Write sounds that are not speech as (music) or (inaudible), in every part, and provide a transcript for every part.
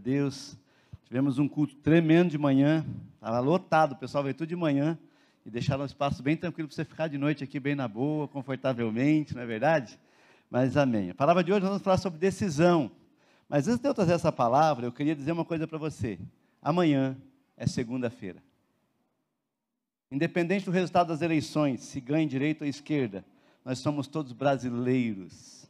Deus. Tivemos um culto tremendo de manhã, estava lotado, o pessoal veio tudo de manhã e deixaram um espaço bem tranquilo para você ficar de noite aqui bem na boa, confortavelmente, não é verdade? Mas amém. A palavra de hoje nós vamos falar sobre decisão. Mas antes de eu trazer essa palavra, eu queria dizer uma coisa para você. Amanhã é segunda-feira. Independente do resultado das eleições, se ganha direita ou esquerda, nós somos todos brasileiros.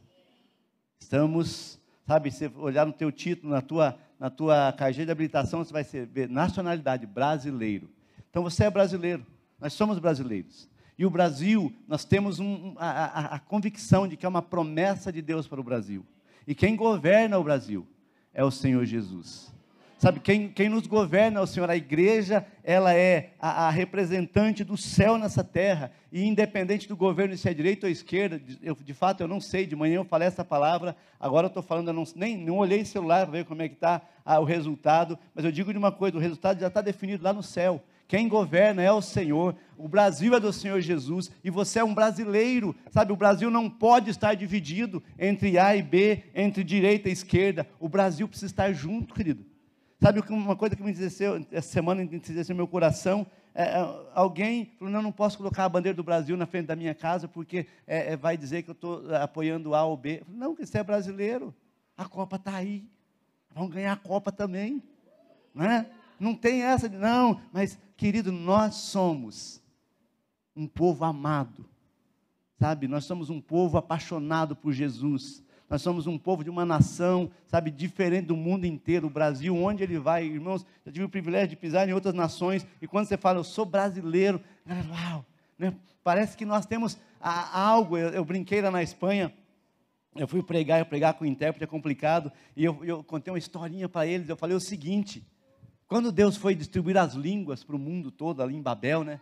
Estamos, sabe, se olhar no teu título, na tua, na tua carteira de habilitação, você vai ver nacionalidade brasileiro. Então você é brasileiro, nós somos brasileiros. E o Brasil, nós temos um, a, a, a convicção de que é uma promessa de Deus para o Brasil. E quem governa o Brasil é o Senhor Jesus. Sabe, quem, quem nos governa é o Senhor. A igreja, ela é a, a, representante do céu nessa terra. E independente do governo, se é direita ou esquerda, eu, de fato eu não sei. De manhã eu falei essa palavra, agora eu estou falando, eu não, nem não olhei o celular para ver como é que está ah, o resultado. Mas eu digo de uma coisa: o resultado já está definido lá no céu. Quem governa é o Senhor, o Brasil é do Senhor Jesus e você é um brasileiro, sabe? O Brasil não pode estar dividido entre A e B, entre direita e esquerda. O Brasil precisa estar junto, querido. Sabe uma coisa que me entristeceu, essa semana entristeceu meu coração? É, é, alguém falou, não, não posso colocar a bandeira do Brasil na frente da minha casa, porque é, é vai dizer que eu estou apoiando A ou B. Falei, não, que você é brasileiro. A Copa está aí. Vamos ganhar a Copa também. Não, é? não tem essa de, não, mas, querido, nós somos um povo amado. Sabe, nós somos um povo apaixonado por Jesus. Nós somos um povo de uma nação, sabe, diferente do mundo inteiro. O Brasil, onde ele vai, irmãos, eu tive o privilégio de pisar em outras nações, e quando você fala, eu sou brasileiro, uau, né? parece que nós temos algo. Eu, eu brinquei lá na Espanha, eu fui pregar, eu pregar com o intérprete é complicado, e eu, eu contei uma historinha para eles. Eu falei o seguinte: quando Deus foi distribuir as línguas para o mundo todo, ali em Babel, né?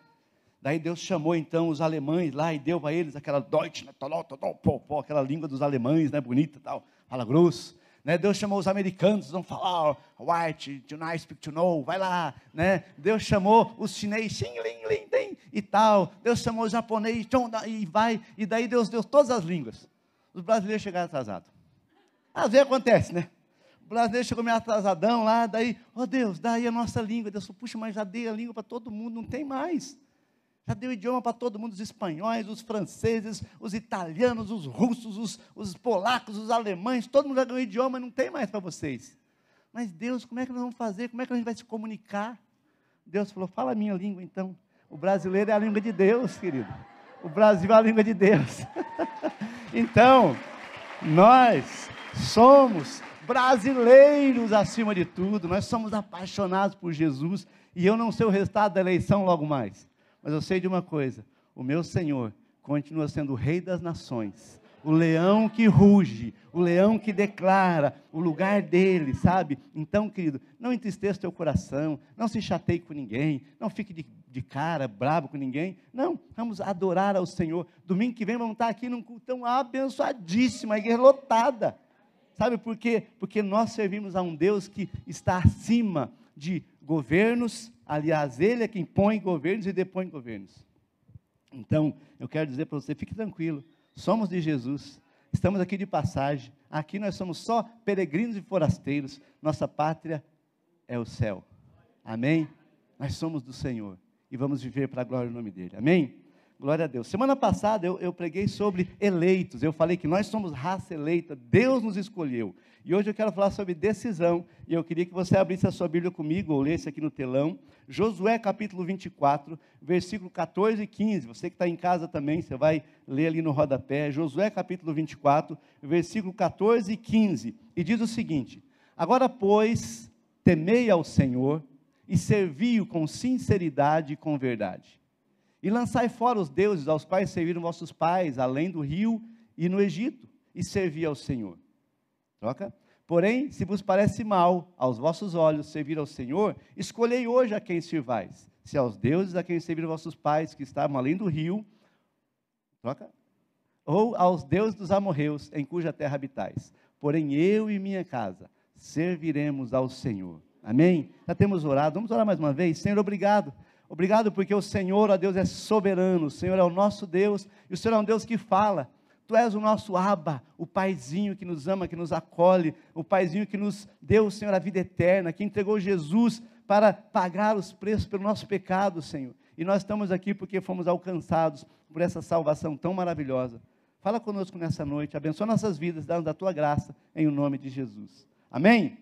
Daí Deus chamou então os alemães lá e deu para eles aquela Deutsch, né, aquela língua dos alemães, né, bonita tal, fala grosso. Né, Deus chamou os americanos, vão falar white, to nice, speak to know, vai lá, né? Deus chamou os chineses, xing, ling, ling, tem, e tal. Deus chamou os japoneses, e vai, e daí Deus deu todas as línguas. Os brasileiros chegaram atrasados. Às vezes acontece, né? O brasileiro chegou meio atrasadão lá, daí, ó oh Deus, daí a nossa língua. Deus falou, puxa, mas já dei a língua para todo mundo, não tem mais. Já deu idioma para todo mundo, os espanhóis, os franceses, os italianos, os russos, os, os polacos, os alemães, todo mundo já ganhou idioma, não tem mais para vocês. Mas Deus, como é que nós vamos fazer? Como é que a gente vai se comunicar? Deus falou, fala a minha língua então. O brasileiro é a língua de Deus, querido. O Brasil é a língua de Deus. (laughs) então, nós somos brasileiros acima de tudo, nós somos apaixonados por Jesus, e eu não sei o resultado da eleição logo mais. Mas eu sei de uma coisa: o meu Senhor continua sendo o Rei das nações, o leão que ruge, o leão que declara o lugar dele, sabe? Então, querido, não entristeça teu coração, não se chateie com ninguém, não fique de, de cara, bravo com ninguém. Não, vamos adorar ao Senhor. Domingo que vem vamos estar aqui num cultão abençoadíssimo, a igreja lotada. Sabe por quê? Porque nós servimos a um Deus que está acima de governos, aliás, Ele é quem põe governos e depõe governos. Então, eu quero dizer para você, fique tranquilo, somos de Jesus, estamos aqui de passagem, aqui nós somos só peregrinos e forasteiros, nossa pátria é o céu. Amém? Nós somos do Senhor e vamos viver para a glória do nome dEle. Amém? Glória a Deus. Semana passada eu, eu, preguei sobre eleitos. Eu falei que nós somos raça eleita, Deus nos escolheu. E hoje eu quero falar sobre decisão. E eu queria que você abrisse a sua Bíblia comigo, ou lesse aqui no telão. Josué capítulo 24, versículo 14 e 15. Você que está em casa também, você vai ler ali no rodapé. Josué capítulo 24, versículo 14 e 15. E diz o seguinte: Agora, pois, temei ao Senhor e servi-o com sinceridade e com verdade e lançai fora os deuses aos quais serviram vossos pais, além do rio e no Egito, e servi ao Senhor. Troca? Porém, se vos parece mal aos vossos olhos servir ao Senhor, escolhei hoje a quem sirvais, se aos deuses a quem serviram vossos pais, que estavam além do rio, troca? Ou aos deuses dos amorreus, em cuja terra habitais. Porém, eu e minha casa serviremos ao Senhor. Amém? Já temos orado, vamos orar mais uma vez? Senhor, obrigado Obrigado porque o Senhor, ó Deus, é soberano, o Senhor é o nosso Deus, e o Senhor é um Deus que fala. Tu és o nosso Aba, o paizinho que nos ama, que nos acolhe, o paizinho que nos deu, Senhor, a vida eterna, que entregou Jesus para pagar os preços pelo nosso pecado, Senhor. E nós estamos aqui porque fomos alcançados por essa salvação tão maravilhosa. Fala conosco nessa noite, abençoa nossas vidas, dá-nos a tua graça, em o nome de Jesus. Amém?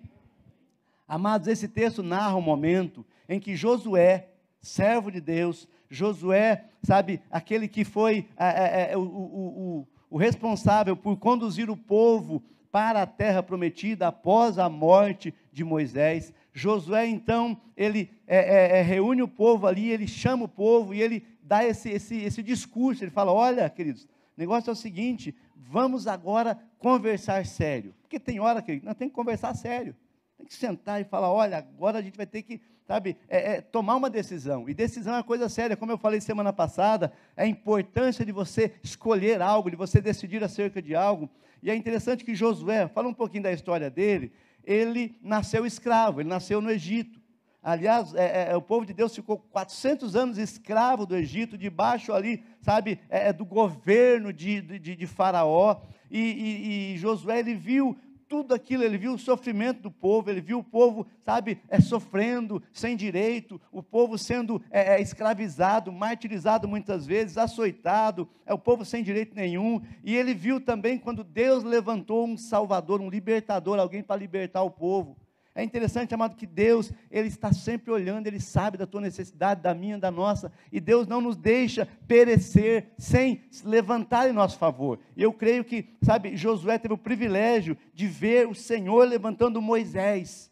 Amados, esse texto narra um momento em que Josué, servo de Deus, Josué, sabe, aquele que foi é, é, é, o, o, o, o responsável por conduzir o povo para a terra prometida após a morte de Moisés. Josué, então, ele é, é, é, reúne o povo ali, ele chama o povo e ele dá esse, esse, esse discurso. Ele fala: Olha, queridos, o negócio é o seguinte, vamos agora conversar sério. Porque tem hora que nós temos que conversar sério. Tem que sentar e falar: Olha, agora a gente vai ter que sabe, é, é, tomar uma decisão. E decisão é uma coisa séria, como eu falei semana passada, é a importância de você escolher algo, de você decidir acerca de algo. E é interessante que Josué, fala um pouquinho da história dele, ele nasceu escravo, ele nasceu no Egito. Aliás, é, é, o povo de Deus ficou 400 anos escravo do Egito, debaixo ali, sabe, é, é do governo de, de, de Faraó. E, e, e, Josué, ele viu tudo aquilo, ele viu o sofrimento do povo, ele viu o povo, sabe, é, sofrendo, sem direito, o povo sendo é, é, escravizado, martirizado muitas vezes, açoitado, é o povo sem direito nenhum, e ele viu também quando Deus levantou um salvador, um libertador, alguém para libertar o povo. É interessante, amado, que Deus, Ele está sempre olhando, Ele sabe da tua necessidade, da minha, da nossa, e Deus não nos deixa perecer sem levantar em nosso favor. E eu creio que, sabe, Josué teve o privilégio de ver o Senhor levantando Moisés,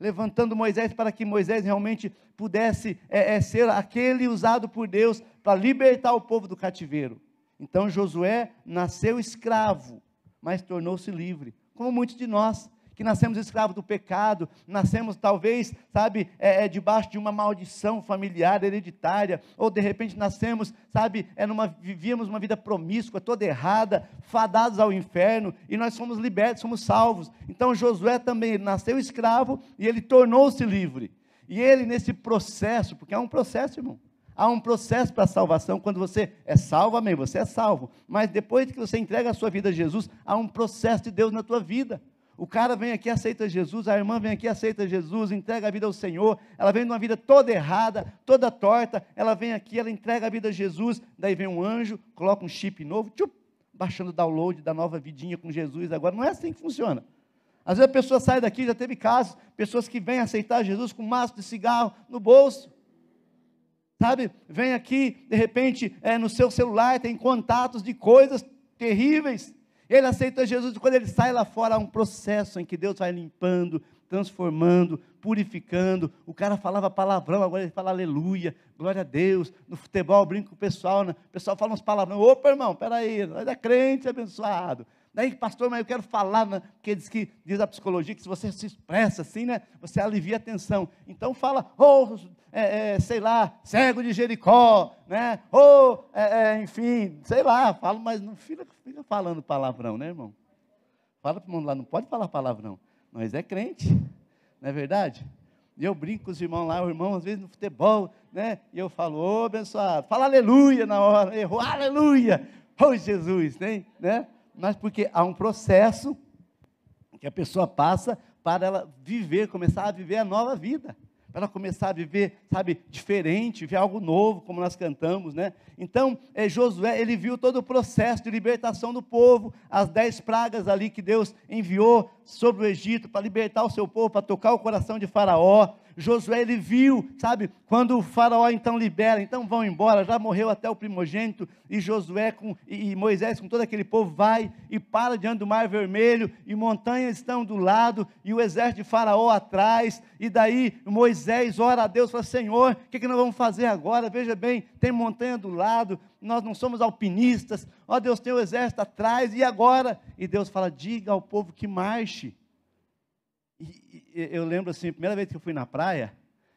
levantando Moisés para que Moisés realmente pudesse é, é, ser aquele usado por Deus para libertar o povo do cativeiro. Então Josué nasceu escravo, mas tornou-se livre, como muitos de nós que nascemos escravos do pecado, nascemos talvez, sabe, é, é, debaixo de uma maldição familiar, hereditária, ou de repente nascemos, sabe, é numa, vivíamos uma vida promíscua, toda errada, fadados ao inferno, e nós somos libertos, somos salvos. Então Josué também nasceu escravo e ele tornou-se livre. E ele, nesse processo, porque é um processo, irmão, há um processo para a salvação. Quando você é salvo, amém, você é salvo. Mas depois que você entrega a sua vida a Jesus, há um processo de Deus na tua vida. O cara vem aqui, aceita Jesus, a irmã vem aqui, aceita Jesus, entrega a vida ao Senhor. Ela vem de uma vida toda errada, toda torta. Ela vem aqui, ela entrega a vida a Jesus. Daí vem um anjo, coloca um chip novo, tchup, baixando o download da nova vidinha com Jesus. Agora não é assim que funciona. Às vezes a pessoa sai daqui, já teve casos, pessoas que vêm aceitar Jesus com um maço de cigarro no bolso. Sabe, vem aqui, de repente, é, no seu celular, tem contatos de coisas terríveis. Ele aceita Jesus e quando ele sai lá fora há um processo em que Deus vai limpando, transformando, purificando. O cara falava palavrão, agora ele fala aleluia, glória a Deus. No futebol, brinco com o pessoal, né? o pessoal fala uns palavrão. Opa, irmão, peraí, nós é crente abençoado. Daí, pastor, mas eu quero falar, né? porque diz que diz a psicologia que se você se expressa assim, né, você alivia a tensão. Então fala, oh, é, é, sei lá, cego de Jericó, né? Ou, é, é, enfim, sei lá, falo, mas não fica, fica falando palavrão, né, irmão? Fala para o mundo lá, não pode falar palavrão. Nós é crente, não é verdade? E eu brinco com os irmãos lá, o irmão às vezes no futebol, né? E eu falo, ô oh, abençoado, fala aleluia na hora, errou, aleluia, oh Jesus, né? né? mas porque há um processo que a pessoa passa para ela viver, começar a viver a nova vida para começar a viver, sabe, diferente, ver algo novo, como nós cantamos, né? Então, é, Josué, ele viu todo o processo de libertação do povo, as dez pragas ali que Deus enviou sobre o Egito para libertar o seu povo, para tocar o coração de Faraó. Josué ele viu, sabe, quando o faraó então libera, então vão embora, já morreu até o primogênito, e Josué com, e, Moisés com todo aquele povo vai e para diante do mar vermelho, e montanhas estão do lado, e o exército de faraó atrás, e daí Moisés ora a Deus, fala, Senhor, o que, que nós vamos fazer agora? Veja bem, tem montanha do lado, nós não somos alpinistas, ó Deus tem o exército atrás, e agora? E Deus fala, diga ao povo que marche, e, eu lembro assim, a primeira vez que eu fui na praia,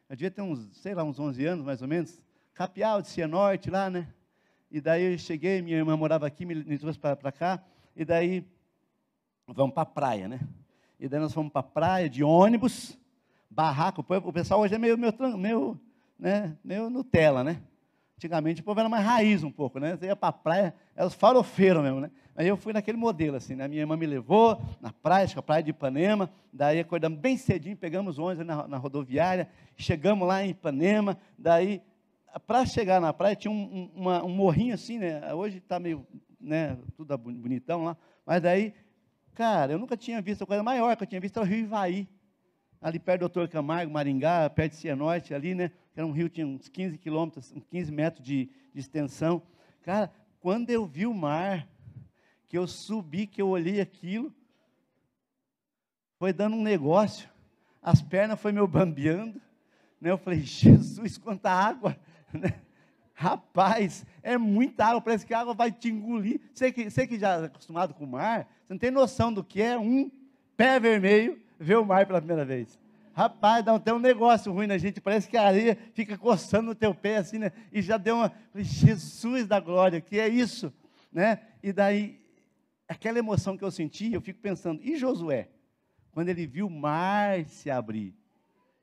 eu devia ter uns, sei lá, uns 11 anos mais ou menos, Capial de Cianorte lá, né? E daí eu cheguei, minha irmã morava aqui, me, me trouxe para cá, e daí vamos para a praia, né? E daí nós fomos para a praia de ônibus, barraco, o pessoal hoje é meio, meio, meio, né, meio Nutella, né? Antigamente o povo era mais raiz um pouco, né? Você ia para a praia, era os farofeiros mesmo, né? Aí eu fui naquele modelo, assim, né? Minha irmã me levou na praia, acho que a praia de Ipanema, daí acordamos bem cedinho, pegamos ônibus na, na rodoviária, chegamos lá em Ipanema, daí, para chegar na praia, tinha um, um, uma, um morrinho assim, né? Hoje está meio, né, tudo bonitão lá, mas daí, cara, eu nunca tinha visto a coisa maior que eu tinha visto, era o Rio Ivaí, ali perto do Doutor Camargo, Maringá, perto de Cianorte, ali, né? Era um rio, tinha uns 15 quilômetros, uns 15 metros de, de extensão. Cara, quando eu vi o mar, que eu subi, que eu olhei aquilo, foi dando um negócio, as pernas foi meu bambeando, né? Eu falei, Jesus, quanta água, (laughs) né? Rapaz, é muita água, parece que a água vai te engolir. Você que, você que já é acostumado com o mar, você não tem noção do que é um pé vermelho ver o mar pela primeira vez. Rapaz, dá até um negócio ruim na gente, parece que a areia fica coçando no teu pé assim, né? E já deu uma, Jesus da glória, que é isso, né? E daí, aquela emoção que eu senti, eu fico pensando, e Josué? Quando ele viu o mar se abrir,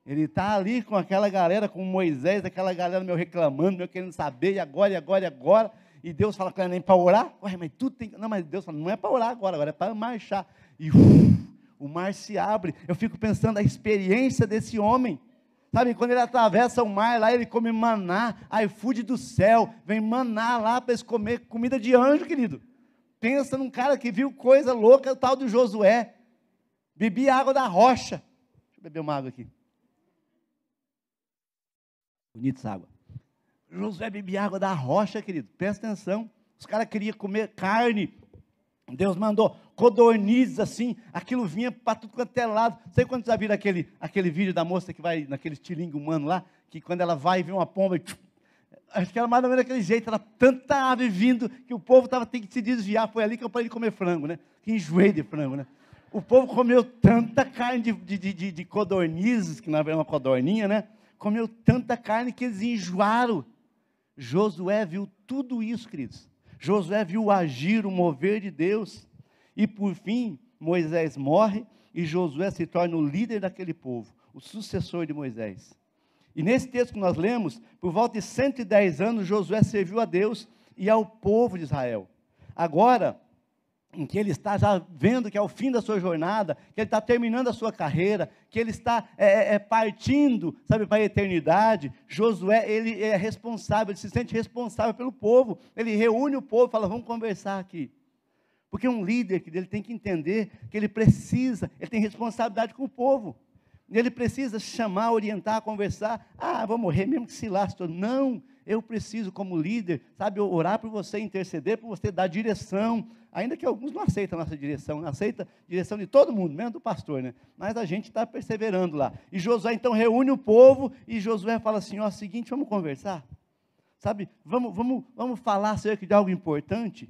ele está ali com aquela galera, com Moisés, aquela galera meu reclamando, meu querendo saber, e agora, e agora, e agora, e Deus fala com ele nem para orar, Ué, mas tudo tem, não, mas Deus fala, não é para orar agora, agora é para marchar, e uf, o mar se abre. Eu fico pensando a experiência desse homem. Sabe, quando ele atravessa o mar lá, ele come maná, iFood do céu, vem maná lá para eles comer comida de anjo, querido. Pensa num cara que viu coisa louca, o tal do Josué. Bebia água da rocha. Deixa eu beber uma água aqui. Bonita essa água. Josué bebia água da rocha, querido. Presta atenção. Os caras queriam comer carne. Deus mandou codornizes assim, aquilo vinha para tudo quanto é lado. Sei quando já viram aquele, aquele vídeo da moça que vai naquele estilingue humano lá, que quando ela vai e vê uma pomba, e, acho que era mais ou menos daquele jeito, era tanta ave vindo que o povo tava tendo que se desviar. Foi ali que eu parei de comer frango, né? Que enjoei de frango, né? O povo comeu tanta carne de, de, de, de codornizes, que na verdade é uma codorninha, né? Comeu tanta carne que eles enjoaram. Josué viu tudo isso, queridos. Josué viu o agir, o mover de Deus. E por fim, Moisés morre e Josué se torna o líder daquele povo, o sucessor de Moisés. E nesse texto que nós lemos, por volta de 110 anos, Josué serviu a Deus e ao povo de Israel. Agora, em que ele está já vendo que é o fim da sua jornada, que ele está terminando a sua carreira, que ele está é, é, é partindo, sabe, para a eternidade, Josué, ele é responsável, ele se sente responsável pelo povo, ele reúne o povo fala, vamos conversar aqui. Porque um líder ele tem que entender que ele precisa, ele tem responsabilidade com o povo. Ele precisa chamar, orientar, conversar. Ah, vou morrer mesmo que se lastre. Não, eu preciso, como líder, sabe, orar por você, interceder por você, dar direção. Ainda que alguns não aceitam a nossa direção, não aceita a direção de todo mundo, menos do pastor, né? Mas a gente está perseverando lá. E Josué então reúne o povo e Josué fala assim: ó, seguinte, vamos conversar. Sabe, vamos, vamos, vamos falar acerca de algo importante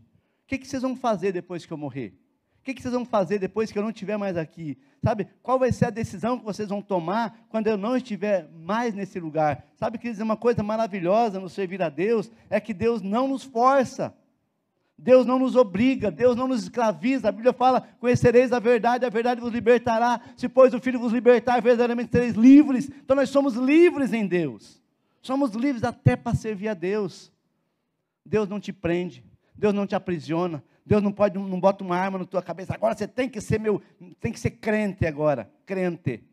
que, que vocês vão fazer depois que eu morrer? O que, que vocês vão fazer depois que eu não estiver mais aqui? Sabe, qual vai ser a decisão que vocês vão tomar quando eu não estiver mais nesse lugar? Sabe, que dizer uma coisa maravilhosa no servir a Deus é que Deus não nos força. Deus não nos obriga, Deus não nos escraviza. A Bíblia fala: conhecereis a verdade, a verdade vos libertará. Se, pois, o Filho vos libertar, verdadeiramente sereis livres. Então, nós somos livres em Deus. Somos livres até para servir a Deus. Deus não te prende, Deus não te aprisiona. Deus não pode, não bota uma arma na tua cabeça. Agora você tem que ser meu, tem que ser crente agora, crente.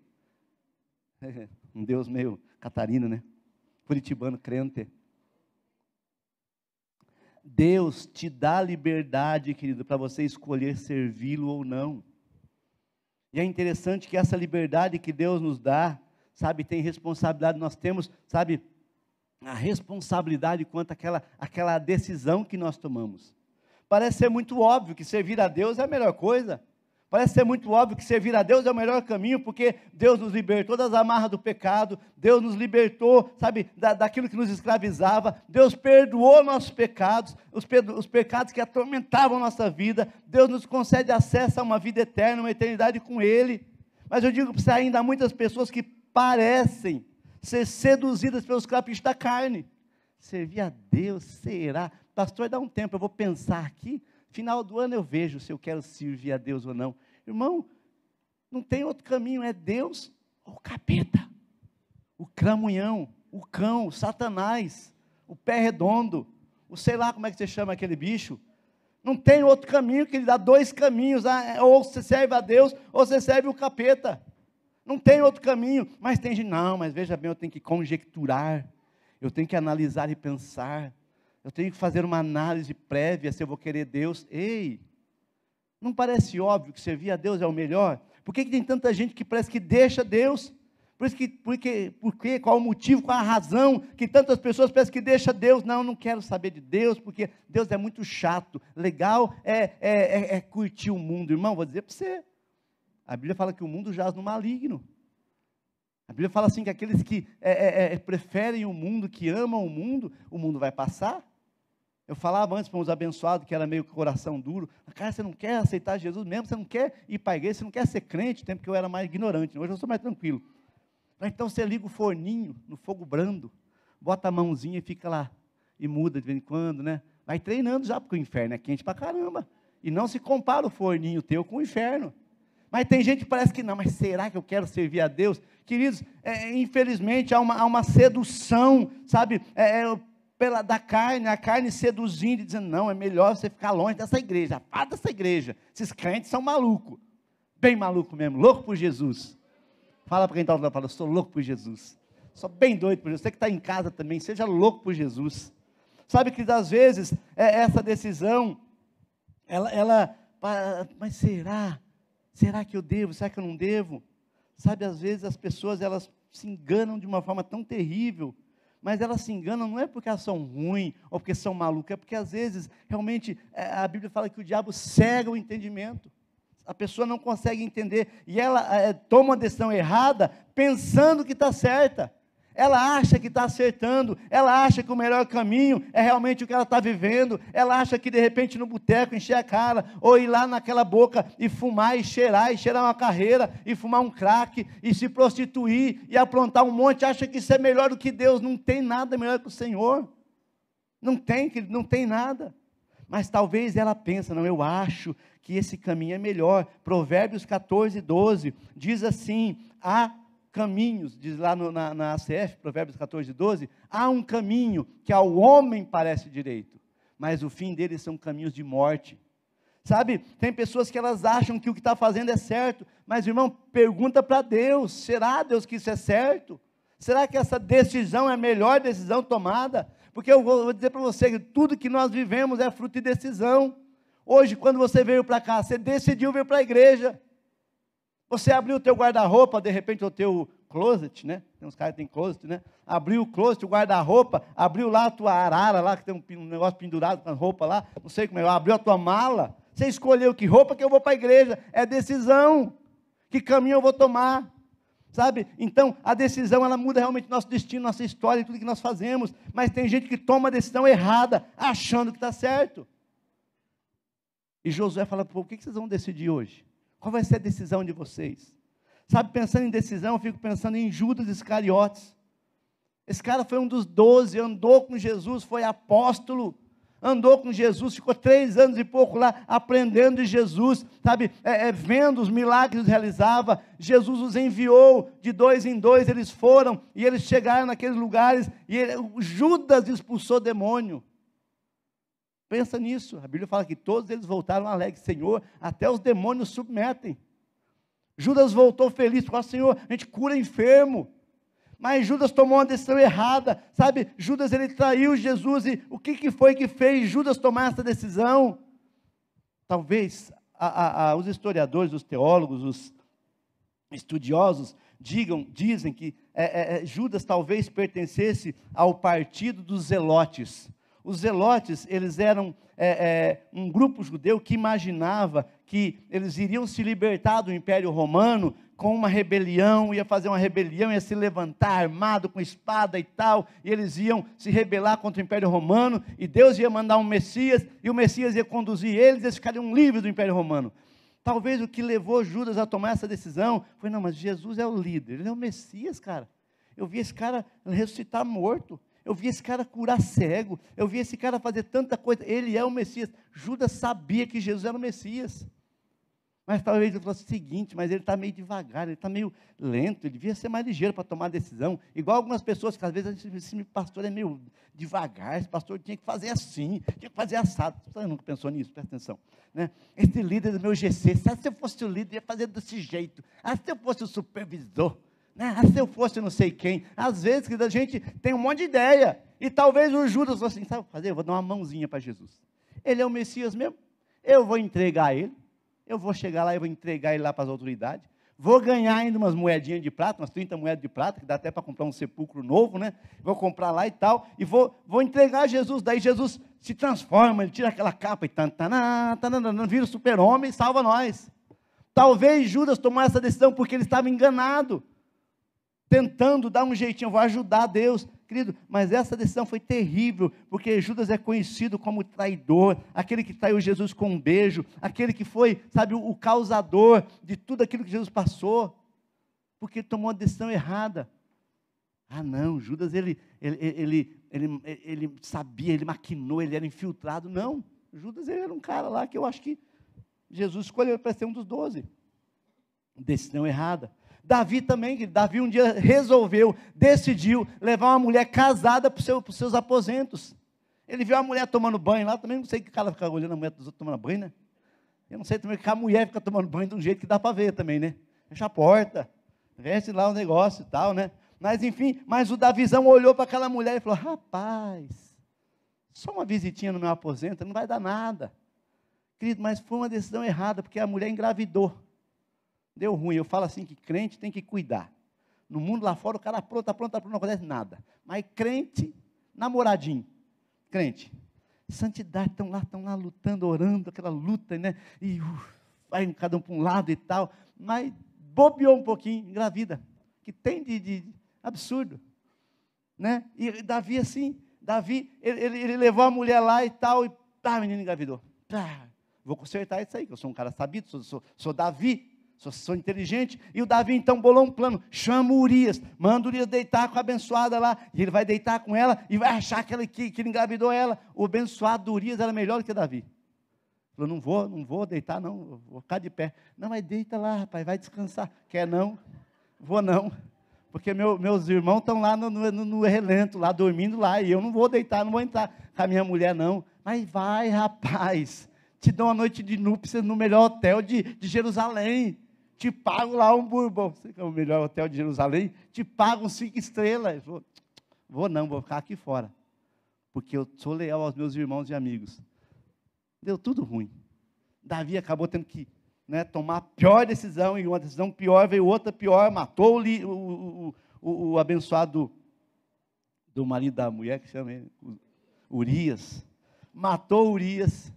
(laughs) Um Deus meio Catarina, né? Curitibano, crente. Deus te dá liberdade, querido, para você escolher servi-lo ou não. E é interessante que essa liberdade que Deus nos dá, sabe, tem responsabilidade, nós temos, sabe, a responsabilidade quanto àquela, àquela decisão que nós tomamos. Parece ser muito óbvio que servir a Deus é a melhor coisa. Parece ser muito óbvio que servir a Deus é o melhor caminho, porque Deus nos libertou das amarras do pecado, Deus nos libertou, sabe, da, daquilo que nos escravizava, Deus perdoou nossos pecados, os, os pecados que atormentavam nossa vida, Deus nos concede acesso a uma vida eterna, uma eternidade com Ele. Mas eu digo para você, ainda há muitas pessoas que parecem ser seduzidas pelos caprichos da carne. Servir a Deus, será? Pastor, dá um tempo, eu vou pensar aqui. Final do ano eu vejo se eu quero servir a Deus ou não. Irmão, não tem outro caminho, é Deus ou capeta. O cramunhão, o cão, o Satanás. o pé redondo, o sei lá como é que você chama aquele bicho. Não tem outro caminho que ele dá dois caminhos, ah, ou você serve a Deus, ou você serve o capeta. Não tem outro caminho, mas tem gente, não, mas veja bem, eu tenho que conjecturar, eu tenho que analisar e pensar, eu tenho que fazer uma análise prévia se eu vou querer Deus. Ei, não parece óbvio que servir a Deus é o melhor? Por que, que tem tanta gente que parece que deixa Deus? Por isso que, porque, porque, qual o motivo, qual a razão que tantas pessoas pensam que deixa Deus? Não, não quero saber de Deus, porque Deus é muito chato. Legal é, é, é, é curtir o mundo. Irmão, vou dizer para você. A Bíblia fala que o mundo jaz no maligno. A Bíblia fala assim que aqueles que é, é, é preferem o mundo, que amam o mundo, o mundo vai passar. Eu falava antes para uns abençoados que era meio coração duro. Cara, você não quer aceitar Jesus mesmo? Você não quer ir para a igreja? Você não quer ser crente? Tempo que eu era mais ignorante. Hoje eu sou mais tranquilo. Então você liga o forninho no fogo brando, bota a mãozinha e fica lá. E muda de vez em quando, né? Vai treinando já, porque o inferno é quente para caramba. E não se compara o forninho teu com o inferno. Mas tem gente que parece que não, mas será que eu quero servir a Deus? Queridos, é, infelizmente há uma, há uma sedução, sabe? É, é, pela, da carne, a carne seduzindo e dizendo, não, é melhor você ficar longe dessa igreja, fala dessa igreja. Esses crentes são malucos. Bem maluco mesmo, louco por Jesus. Fala para quem está falando, fala, sou louco por Jesus. Sou bem doido por Jesus. Você que está em casa também, seja louco por Jesus. Sabe que às vezes é essa decisão, ela, ela, mas será? Será que eu devo? Será que eu não devo? Sabe, às vezes as pessoas elas se enganam de uma forma tão terrível, mas elas se enganam não é porque elas são ruins ou porque são malucas, é porque às vezes realmente é, a Bíblia fala que o diabo cega o entendimento a pessoa não consegue entender e ela é, toma uma decisão errada pensando que está certa. Ela acha que está acertando, ela acha que o melhor caminho é realmente o que ela está vivendo, ela acha que de repente no boteco encher a cara, ou ir lá naquela boca e fumar e cheirar, e cheirar uma carreira, e fumar um crack, e se prostituir, e aprontar um monte, acha que isso é melhor do que Deus, não tem nada melhor que o Senhor, não tem, não tem nada, mas talvez ela pense, não, eu acho que esse caminho é melhor. Provérbios 14, 12 diz assim: há caminhos, diz lá no, na, na ACF, Provérbios 14, 12, há um caminho que ao homem parece direito, mas o fim deles são caminhos de morte. Sabe, tem pessoas que elas acham que o que está fazendo é certo, mas irmão, pergunta para Deus: será, Deus, que isso é certo? Será que essa decisão é a melhor decisão tomada? Porque eu vou dizer para você que tudo que nós vivemos é fruto de decisão. Hoje, quando você veio para cá, você decidiu vir para a igreja. Você abriu o teu guarda-roupa, de repente o teu closet, né? Tem uns caras que tem closet, né? Abriu o closet, o guarda-roupa, abriu lá a tua arara lá, que tem um, negócio pendurado com a roupa lá, não sei como é, abriu a tua mala. Você escolheu que roupa que eu vou para a igreja. É decisão. Que caminho eu vou tomar. Sabe? Então, a decisão ela muda realmente nosso destino, nossa história, tudo que nós fazemos. Mas tem gente que toma a decisão errada, achando que está certo. E Josué fala: Pô, o que vocês vão decidir hoje? Qual vai ser a decisão de vocês? Sabe, pensando em decisão, eu fico pensando em Judas Iscariotes. Esse cara foi um dos doze, andou com Jesus, foi apóstolo, andou com Jesus, ficou três anos e pouco lá aprendendo de Jesus, sabe, é, é, vendo os milagres que realizava. Jesus os enviou de dois em dois, eles foram e eles chegaram naqueles lugares e ele, Judas expulsou demônio. Pensa nisso. A Bíblia fala que todos eles voltaram alegres. Senhor, até os demônios submetem. Judas voltou feliz, falou, Senhor, a gente cura enfermo. Mas Judas tomou uma decisão errada, sabe? Judas ele traiu Jesus e o que, que foi que fez Judas tomar essa decisão? Talvez a, a, a, os historiadores, os teólogos, os estudiosos digam, dizem que é, é, é Judas talvez pertencesse ao partido dos zelotes. Os zelotes, eles eram é, é, um grupo judeu que imaginava que eles iriam se libertar do Império Romano com uma rebelião, ia fazer uma rebelião, ia se levantar armado com espada e tal, e eles iam se rebelar contra o Império Romano, e Deus ia mandar um Messias, e o Messias ia conduzir eles, e eles ficariam livres do Império Romano. Talvez o que levou Judas a tomar essa decisão foi: não, mas Jesus é o líder, ele é o Messias, cara. Eu vi esse cara ressuscitar morto. Eu vi esse cara curar cego. Eu vi esse cara fazer tanta coisa. Ele é o Messias. Judas sabia que Jesus era o Messias. Mas talvez ele fosse o seguinte, mas ele está meio devagar, ele está meio lento, ele devia ser mais ligeiro para tomar decisão. Igual algumas pessoas que às vezes a gente esse pastor é meio devagar, esse pastor tinha que fazer assim, tinha que fazer assado. Você nunca pensou nisso? Presta atenção. Né? Esse líder do meu GC, se eu fosse o líder, ia fazer desse jeito. Ah, se eu fosse o supervisor? Ah, se eu fosse não sei quem. Às vezes a gente tem um monte de ideia. E talvez o Judas fosse assim, sabe fazer? Eu vou dar uma mãozinha para Jesus. Ele é o Messias mesmo. Eu vou entregar ele eu vou chegar lá e vou entregar ele lá para as autoridades. Vou ganhar ainda umas moedinhas de prata, umas 30 moedas de prata, que dá até para comprar um sepulcro novo, né? Vou comprar lá e tal, e vou, vou entregar a Jesus. Daí Jesus se transforma, ele tira aquela capa e tan, tan, tan, tan, vira o super-homem e salva nós. Talvez Judas tomou essa decisão porque ele estava enganado, tentando dar um jeitinho, vou ajudar Deus. Querido, mas essa decisão foi terrível, porque Judas é conhecido como traidor, aquele que traiu Jesus com um beijo, aquele que foi, sabe, o, causador de tudo aquilo que Jesus passou, porque tomou uma decisão errada. Ah, não, Judas, ele, ele, ele, ele, ele sabia, ele maquinou, ele era infiltrado. Não, Judas ele era um cara lá que eu acho que Jesus escolheu para ser um dos doze. Decisão errada. Davi também, Davi um dia resolveu, decidiu levar uma mulher casada para, seu, os seus aposentos. Ele viu a mulher tomando banho lá, também não sei que cara fica olhando a mulher dos outros tomando banho, né? Eu não sei também que a mulher fica tomando banho de um jeito que dá para ver também, né? Fecha a porta, veste lá o negócio e tal, né? Mas enfim, mas o Davizão olhou para aquela mulher e falou: rapaz, só uma visitinha no meu aposento não vai dar nada. Querido, mas foi uma decisão errada, porque a mulher engravidou deu ruim. Eu falo assim que crente tem que cuidar. No mundo lá fora, o cara pronto, pronto, pronto, não acontece nada. Mas crente, namoradinho, crente, santidade, estão lá, estão lá lutando, orando, aquela luta, né? E uh, vai cada um para um lado e tal. Mas bobeou um pouquinho, engravida. Que tem de, de absurdo. Né? E Davi assim, Davi, ele, ele, ele, levou a mulher lá e tal, e pá, a menina engravidou. Pá, vou consertar isso aí, que eu sou um cara sabido, sou, sou, sou Davi sou, sou inteligente. E o Davi então bolou um plano: chama Urias, manda Urias deitar com a abençoada lá. E ele vai deitar com ela e vai achar que, ele, que, que ele engravidou ela. O abençoado do Urias era melhor do que Davi. Falou: não vou, não vou deitar, não, vou ficar de pé. Não, mas deita lá, rapaz, vai descansar. Quer não? Vou não. Porque meu, meus irmãos estão lá no, no, no, relento, lá dormindo lá, e eu não vou deitar, não vou entrar com a minha mulher, não. Mas vai, rapaz, te dou uma noite de núpcias no melhor hotel de, de Jerusalém te pago lá um bourbon, que é o melhor hotel de Jerusalém, te pago cinco estrelas. Vou, vou não, vou ficar aqui fora, porque eu sou leal aos meus irmãos e amigos. Deu tudo ruim. Davi acabou tendo que né, tomar a pior decisão, e uma decisão pior veio outra pior, matou o, o, o, o abençoado do marido da mulher, que chama ele, Urias. Matou Urias.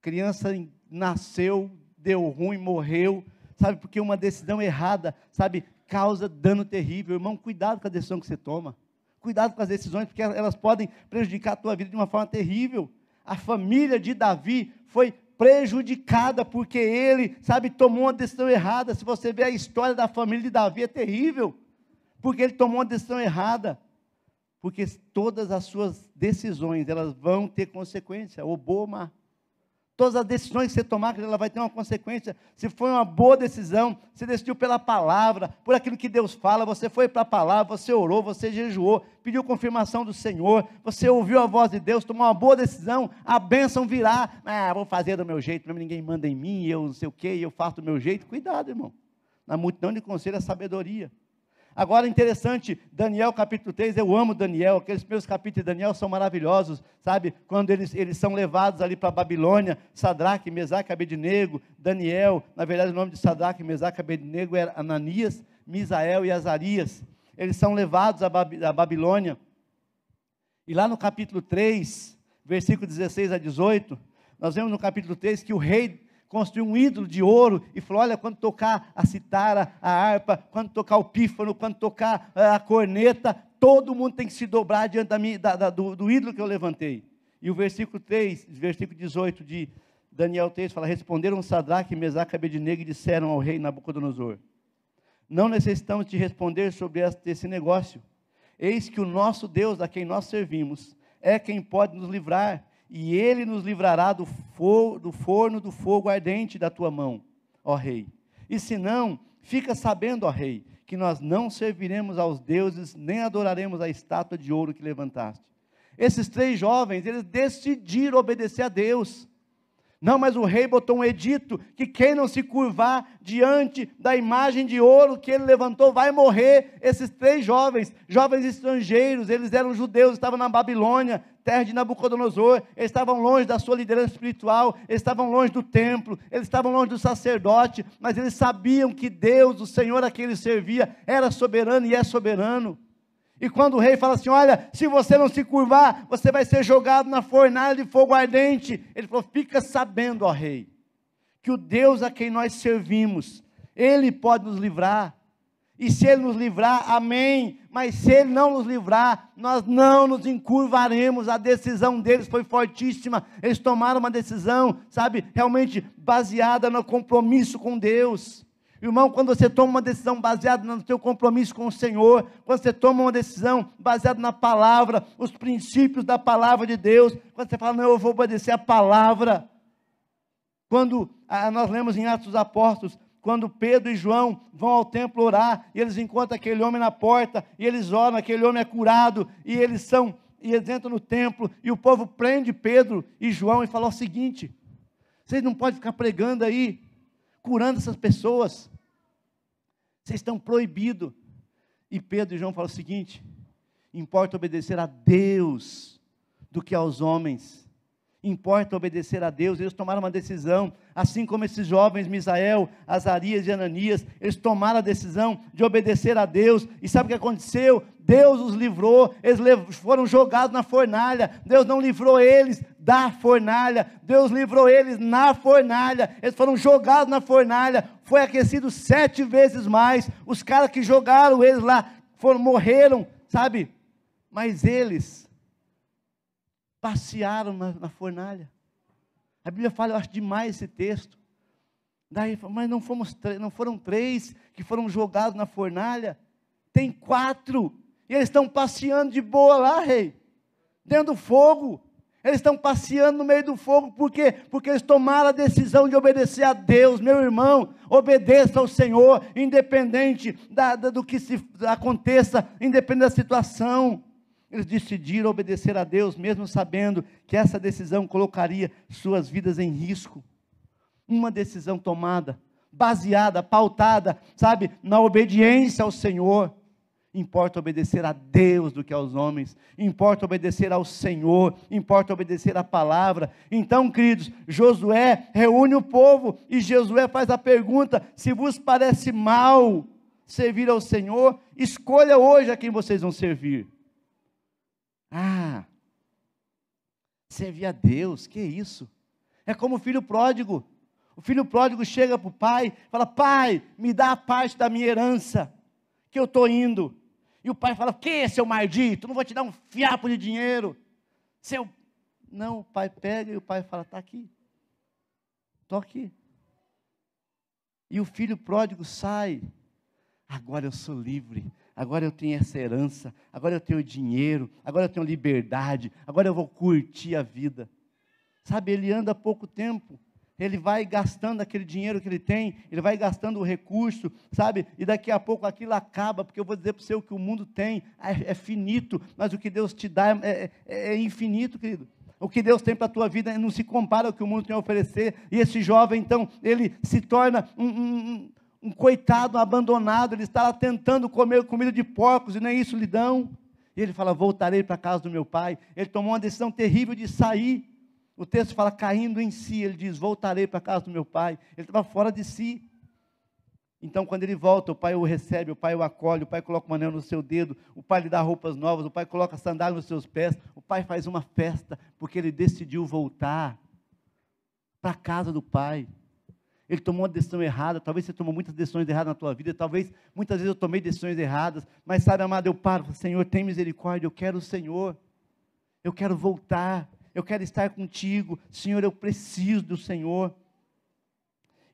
Criança nasceu, deu ruim, morreu sabe? Porque uma decisão errada, sabe, causa dano terrível. Irmão, cuidado com a decisão que você toma. Cuidado com as decisões, porque elas podem prejudicar a tua vida de uma forma terrível. A família de Davi foi prejudicada porque ele, sabe, tomou uma decisão errada. Se você ver a história da família de Davi, é terrível. Porque ele tomou uma decisão errada. Porque todas as suas decisões, elas vão ter consequência, ou boa ou má. Todas as decisões que você tomar, ela vai ter uma consequência. Se foi uma boa decisão, você decidiu pela palavra, por aquilo que Deus fala, você foi para a palavra, você orou, você jejuou, pediu confirmação do Senhor, você ouviu a voz de Deus, tomou uma boa decisão, a bênção virá. Ah, vou fazer do meu jeito, ninguém manda em mim, eu não sei o quê, eu faço do meu jeito. Cuidado, irmão. Na multidão de conselho é sabedoria. Agora, interessante, Daniel capítulo 3, eu amo Daniel, aqueles meus capítulos de Daniel são maravilhosos, sabe? Quando eles, eles são levados ali para a Babilônia, Sadraque, Mesaque, Abednego, Daniel, na verdade o nome de Sadraque, Mesaque, Abednego era Ananias, Misael e Azarias. Eles são levados à Babilônia. E lá no capítulo 3, versículo 16 a 18, nós vemos no capítulo 3 que o rei construiu um ídolo de ouro e falou: Olha, quando tocar a citara, a harpa, quando tocar o pífano, quando tocar eh, a corneta, todo mundo tem que se dobrar diante da minha, da, da, do, do, ídolo que eu levantei. E o versículo 3, versículo 18 de Daniel 3 fala: Responderam Sadraque, Mesaque Abednego e disseram ao rei Nabucodonosor: Não necessitamos te responder sobre esse negócio. Eis que o nosso Deus, a quem nós servimos, é quem pode nos livrar e ele nos livrará do, do forno do fogo ardente da tua mão. ó rei. E se não, fica sabendo, ó rei, que nós não serviremos aos deuses, nem adoraremos a estátua de ouro que levantaste. Esses três jovens, eles decidiram obedecer a Deus. Não, mas o rei botou um edito que quem não se curvar diante da imagem de ouro que ele levantou vai morrer. Esses três jovens, jovens estrangeiros, eles eram judeus, estavam na Babilônia, terra de Nabucodonosor, eles estavam longe da sua liderança espiritual, eles estavam longe do templo, eles estavam longe do sacerdote, mas eles sabiam que Deus, o Senhor a quem eles servia, era soberano e é soberano. E quando o rei fala assim: Olha, se você não se curvar, você vai ser jogado na fornalha de fogo ardente. Ele falou: Fica sabendo, ó rei, que o Deus a quem nós servimos, ele pode nos livrar. E se ele nos livrar, amém. Mas se ele não nos livrar, nós não nos encurvaremos. A decisão deles foi fortíssima. Eles tomaram uma decisão, sabe, realmente baseada no compromisso com Deus. Irmão, quando você toma uma decisão baseada no seu compromisso com o Senhor, quando você toma uma decisão baseada na palavra, os princípios da palavra de Deus, quando você fala, não, eu vou obedecer a palavra. Quando nós lemos em Atos dos Apóstolos, quando Pedro e João vão ao templo orar, e eles encontram aquele homem na porta, e eles oram, aquele homem é curado, e eles são, e eles entram no templo, e o povo prende Pedro e João e fala o seguinte: vocês não podem ficar pregando aí, curando essas pessoas. Vocês estão proibidos. E Pedro e João falam o seguinte: importa obedecer a Deus do que aos homens. Importa obedecer a Deus. Eles tomaram uma decisão, assim como esses jovens, Misael, Azarias e Ananias, eles tomaram a decisão de obedecer a Deus. E sabe o que aconteceu? Deus os livrou, eles foram jogados na fornalha. Deus não livrou eles da fornalha, Deus livrou eles na fornalha. Eles foram jogados na fornalha, foi aquecido sete vezes mais. Os caras que jogaram eles lá foram morreram, sabe? Mas eles passearam na, na fornalha. A Bíblia fala, eu acho demais esse texto. Daí, mas não, fomos, não foram três que foram jogados na fornalha, tem quatro. E eles estão passeando de boa lá, rei, dentro do fogo. Eles estão passeando no meio do fogo, por quê? Porque eles tomaram a decisão de obedecer a Deus, meu irmão, obedeça ao Senhor, independente da, da, do que se aconteça, independente da situação. Eles decidiram obedecer a Deus, mesmo sabendo que essa decisão colocaria suas vidas em risco. Uma decisão tomada, baseada, pautada, sabe, na obediência ao Senhor. Importa obedecer a Deus do que aos homens, importa obedecer ao Senhor, importa obedecer à palavra. Então, queridos, Josué reúne o povo e Josué faz a pergunta: se vos parece mal servir ao Senhor, escolha hoje a quem vocês vão servir. Ah, servir a Deus, que isso? É como o filho pródigo. O filho pródigo chega para o pai, fala: Pai, me dá a parte da minha herança que eu estou indo. E o pai fala: Que, seu maldito? Não vou te dar um fiapo de dinheiro. Seu. Não, o pai pega e o pai fala: Está aqui. Estou aqui. E o filho pródigo sai. Agora eu sou livre. Agora eu tenho essa herança. Agora eu tenho dinheiro. Agora eu tenho liberdade. Agora eu vou curtir a vida. Sabe, ele anda pouco tempo ele vai gastando aquele dinheiro que ele tem, ele vai gastando o recurso, sabe? E daqui a pouco aquilo acaba, porque eu vou dizer para você o que o mundo tem é, é finito, mas o que Deus te dá é, é, é infinito, querido. O que Deus tem para a tua vida não se compara ao que o mundo tem a oferecer. E esse jovem, então, ele se torna um, um, um coitado abandonado, ele está lá tentando comer comida de porcos e nem isso lhe dão. E ele fala: Voltarei para a casa do meu pai. Ele tomou uma decisão terrível de sair o texto fala caindo em si, ele diz: Voltarei para a casa do meu pai. Ele estava fora de si. Então, quando ele volta, o pai o recebe, o pai o acolhe, o pai coloca um anel no seu dedo, o pai lhe dá roupas novas, o pai coloca sandália nos seus pés, o pai faz uma festa, porque ele decidiu voltar para a casa do pai. Ele tomou uma decisão errada, talvez você tomou muitas decisões erradas na tua vida, talvez muitas vezes eu tomei decisões erradas, mas sabe, amado, eu paro, Senhor, tem misericórdia, eu quero o Senhor, eu quero voltar, eu quero estar contigo, Senhor, eu preciso do Senhor.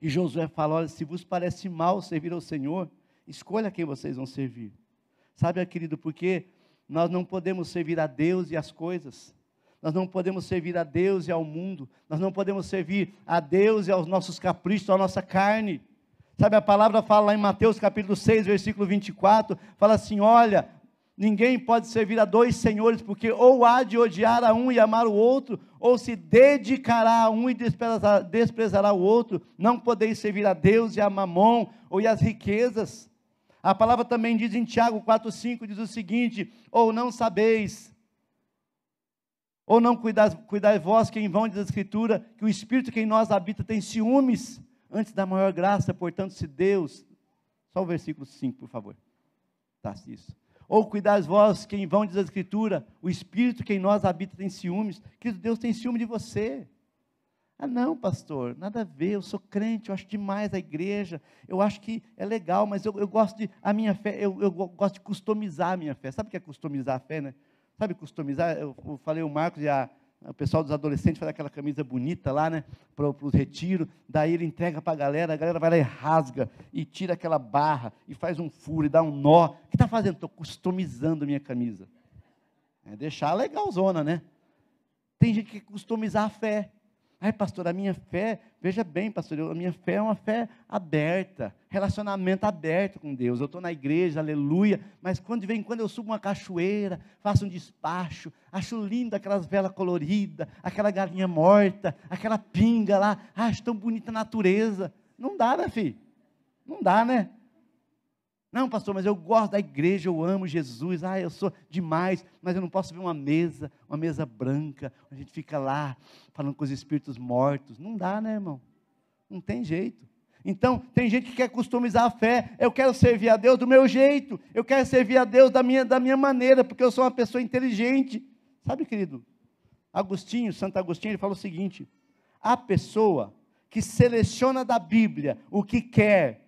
E Josué fala: olha, se vos parece mal servir ao Senhor, escolha quem vocês vão servir. Sabe, querido, porque nós não podemos servir a Deus e as coisas, Nós não podemos servir a Deus e ao mundo. Nós não podemos servir a Deus e aos nossos caprichos, à nossa carne. Sabe, a palavra fala lá em Mateus capítulo 6, versículo 24, fala assim: olha, ninguém pode servir a dois senhores, porque ou há de odiar a um e amar o outro, ou se dedicará a um e desprezará, o outro. Não podeis servir a Deus e a mamon, ou e as riquezas. A palavra também diz em Tiago 4,5, diz o seguinte: ou não sabeis ou não cuidai, cuidai vós que em vão diz a Escritura, que o Espírito que em nós habita tem ciúmes antes da maior graça, portanto, se Deus. Só o versículo 5, por favor. Tá, isso. Ou cuidais vós que em vão diz a Escritura, o Espírito que em nós habita tem ciúmes. Querido, Deus tem ciúme de você. Ah, não, pastor, nada a ver, eu sou crente, eu acho demais a igreja, eu acho que é legal, mas eu, eu gosto de, a minha fé, eu, eu gosto de customizar a minha fé. Sabe o que é customizar a fé, né? Sabe, customizar, eu, falei o Marcos e a, o pessoal dos adolescentes faz aquela camisa bonita lá, né, para os retiros, daí ele entrega para a galera, a galera vai lá e rasga, e tira aquela barra, e faz um furo, e dá um nó. O que está fazendo? Estou customizando minha camisa. É deixar legalzona, né? Tem gente que customizar a fé. Ai, pastor, a minha fé, veja bem, pastor, a minha fé é uma fé aberta, relacionamento aberto com Deus. Eu estou na igreja, aleluia, mas quando vem, quando eu subo uma cachoeira, faço um despacho, acho lindo aquelas velas coloridas, aquela galinha morta, aquela pinga lá, acho tão bonita a natureza. Não dá, né, filho? Não dá, né? Não, pastor, mas eu gosto da igreja, eu amo Jesus, ah, eu sou demais, mas eu não posso ver uma mesa, uma mesa branca, a gente fica lá falando com os espíritos mortos. Não dá, né, irmão? Não tem jeito. Então, tem gente que quer customizar a fé. Eu quero servir a Deus do meu jeito. Eu quero servir a Deus da minha, da minha maneira, porque eu sou uma pessoa inteligente. Sabe, querido? Agostinho, Santo Agostinho, ele fala o seguinte: a pessoa que seleciona da Bíblia o que quer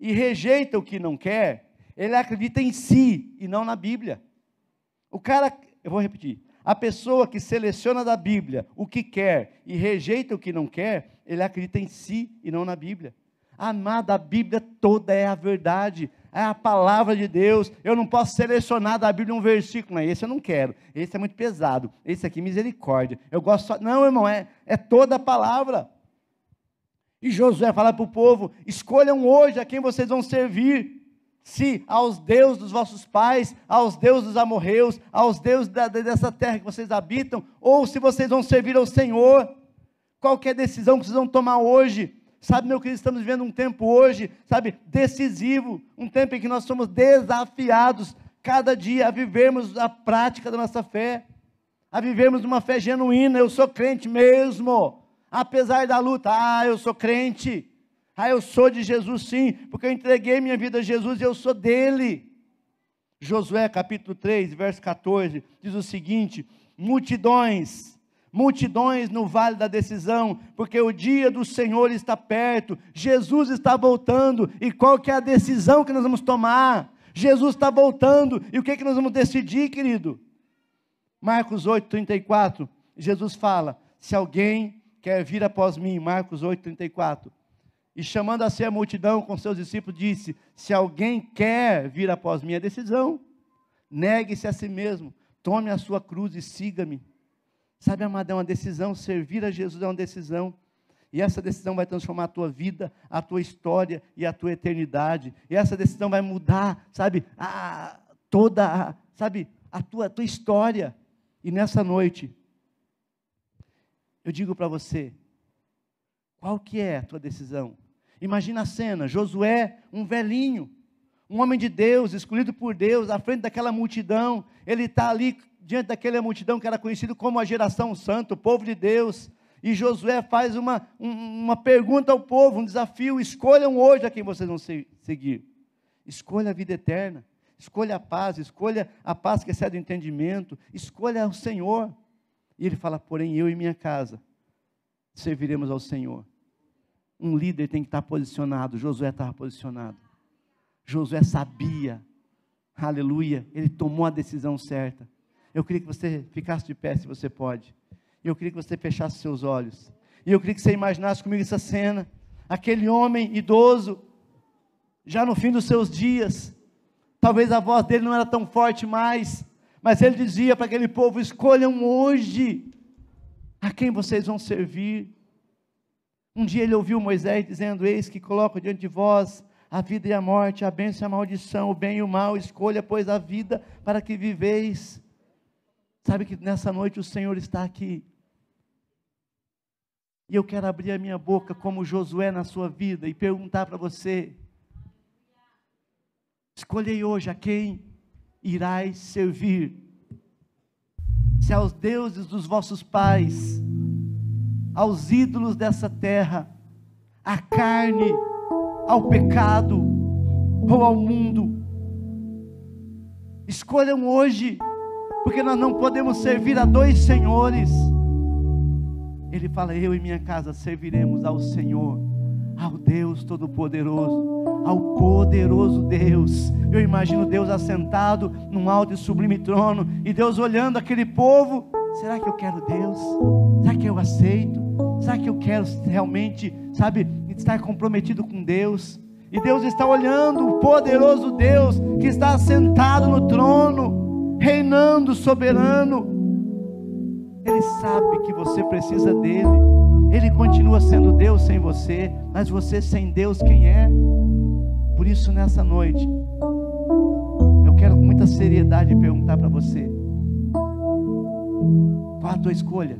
e rejeita o que não quer, ele acredita em si e não na Bíblia. O cara, eu vou repetir, a pessoa que seleciona da Bíblia o que quer e rejeita o que não quer, ele acredita em si e não na Bíblia. Amada, a Bíblia toda é a verdade, é a palavra de Deus. Eu não posso selecionar da Bíblia um versículo, mas esse eu não quero, esse é muito pesado, esse aqui, misericórdia. Eu gosto só. Não, irmão, é, é toda a palavra. E Josué fala para o povo: escolham hoje a quem vocês vão servir. Se aos deuses dos vossos pais, aos deuses dos amorreus, aos deuses da, dessa terra que vocês habitam, ou se vocês vão servir ao Senhor. Qualquer decisão que vocês vão tomar hoje, Sabe, meu querido, estamos vivendo um tempo hoje, sabe, decisivo, um tempo em que nós somos desafiados cada dia a vivermos a prática da nossa fé, a vivermos uma fé genuína. Eu sou crente mesmo, apesar da luta, ah, eu sou crente, ah, eu sou de Jesus sim, porque eu entreguei minha vida a Jesus e eu sou dele. Josué capítulo 3, verso 14, diz o seguinte: multidões, multidões no vale da decisão, porque o dia do Senhor está perto, Jesus está voltando, e qual que é a decisão que nós vamos tomar? Jesus está voltando, e o que, que nós vamos decidir, querido? Marcos 8, 34, Jesus fala: se alguém quer vir após mim, Marcos 8, 34. E chamando a si a multidão com seus discípulos, disse: Se alguém quer vir após mim, é decisão. Negue-se a si mesmo, tome a sua cruz e siga-me. Sabe, amado, é uma decisão. Servir a Jesus é uma decisão. E essa decisão vai transformar a tua vida, a tua história e a tua eternidade. E essa decisão vai mudar, sabe, a, toda, a, sabe, a tua, a tua história. E nessa noite, eu digo para você, qual que é a tua decisão? Imagina a cena, Josué, um velhinho, um homem de Deus, escolhido por Deus, à frente daquela multidão, ele está ali diante daquela multidão que era conhecido como a geração santa, o povo de Deus, e Josué faz uma, uma pergunta ao povo, um desafio: escolham hoje a quem vocês vão seguir. Escolha a vida eterna, escolha a paz, escolha a paz que excede o entendimento, escolha o Senhor. E ele fala: porém, eu e minha casa serviremos ao Senhor. Um líder tem que estar posicionado. Josué estava posicionado. Josué sabia, aleluia, ele tomou a decisão certa. Eu queria que você ficasse de pé, se você pode. Eu queria que você fechasse seus olhos. E eu queria que você imaginasse comigo essa cena. Aquele homem idoso, já no fim dos seus dias, talvez a voz dele não era tão forte mais, mas ele dizia para aquele povo: escolham hoje A quem vocês vão servir? Um dia ele ouviu Moisés dizendo: Eis que coloco diante de vós a vida e a morte, a bênção e a maldição, o bem e o mal, escolha, pois, a vida para que viveis. Sabe que nessa noite o Senhor está aqui. E eu quero abrir a minha boca como Josué na sua vida e perguntar para você: escolhei hoje a quem irás servir? Se aos deuses dos vossos pais, aos ídolos dessa terra, à carne, ao pecado ou ao mundo. Escolham hoje, porque nós não podemos servir a dois senhores. Ele fala: Eu e minha casa serviremos ao Senhor, ao Deus Todo-Poderoso, ao poderoso Deus. Eu imagino Deus assentado num alto e sublime trono, e Deus olhando aquele povo: será que eu quero Deus? Será que eu aceito? Será que eu quero realmente, sabe, estar comprometido com Deus. E Deus está olhando o poderoso Deus que está sentado no trono, reinando soberano. Ele sabe que você precisa dele. Ele continua sendo Deus sem você, mas você sem Deus, quem é? Por isso, nessa noite, eu quero com muita seriedade perguntar para você: qual a tua escolha?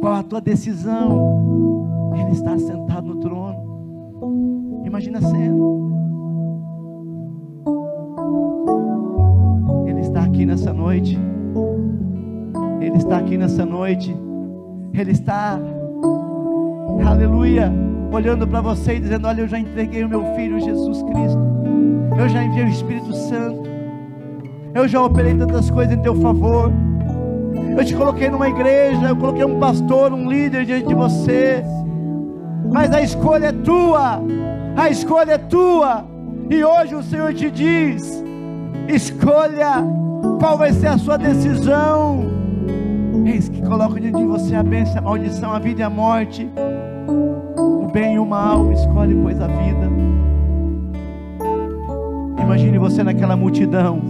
Qual a tua decisão? Ele está sentado no trono. Imagina a cena. Ele está aqui nessa noite. Ele está aqui nessa noite. Ele está, aleluia, olhando para você e dizendo: Olha, eu já entreguei o meu filho Jesus Cristo. Eu já enviei o Espírito Santo. Eu já operei tantas coisas em teu favor. Eu te coloquei numa igreja, eu coloquei um pastor, um líder diante de você mas a escolha é tua, a escolha é tua, e hoje o Senhor te diz: escolha qual vai ser a sua decisão. Eis que coloca diante de você a bênção, a maldição, a vida e a morte, o bem e o mal, escolhe, pois, a vida. Imagine você naquela multidão.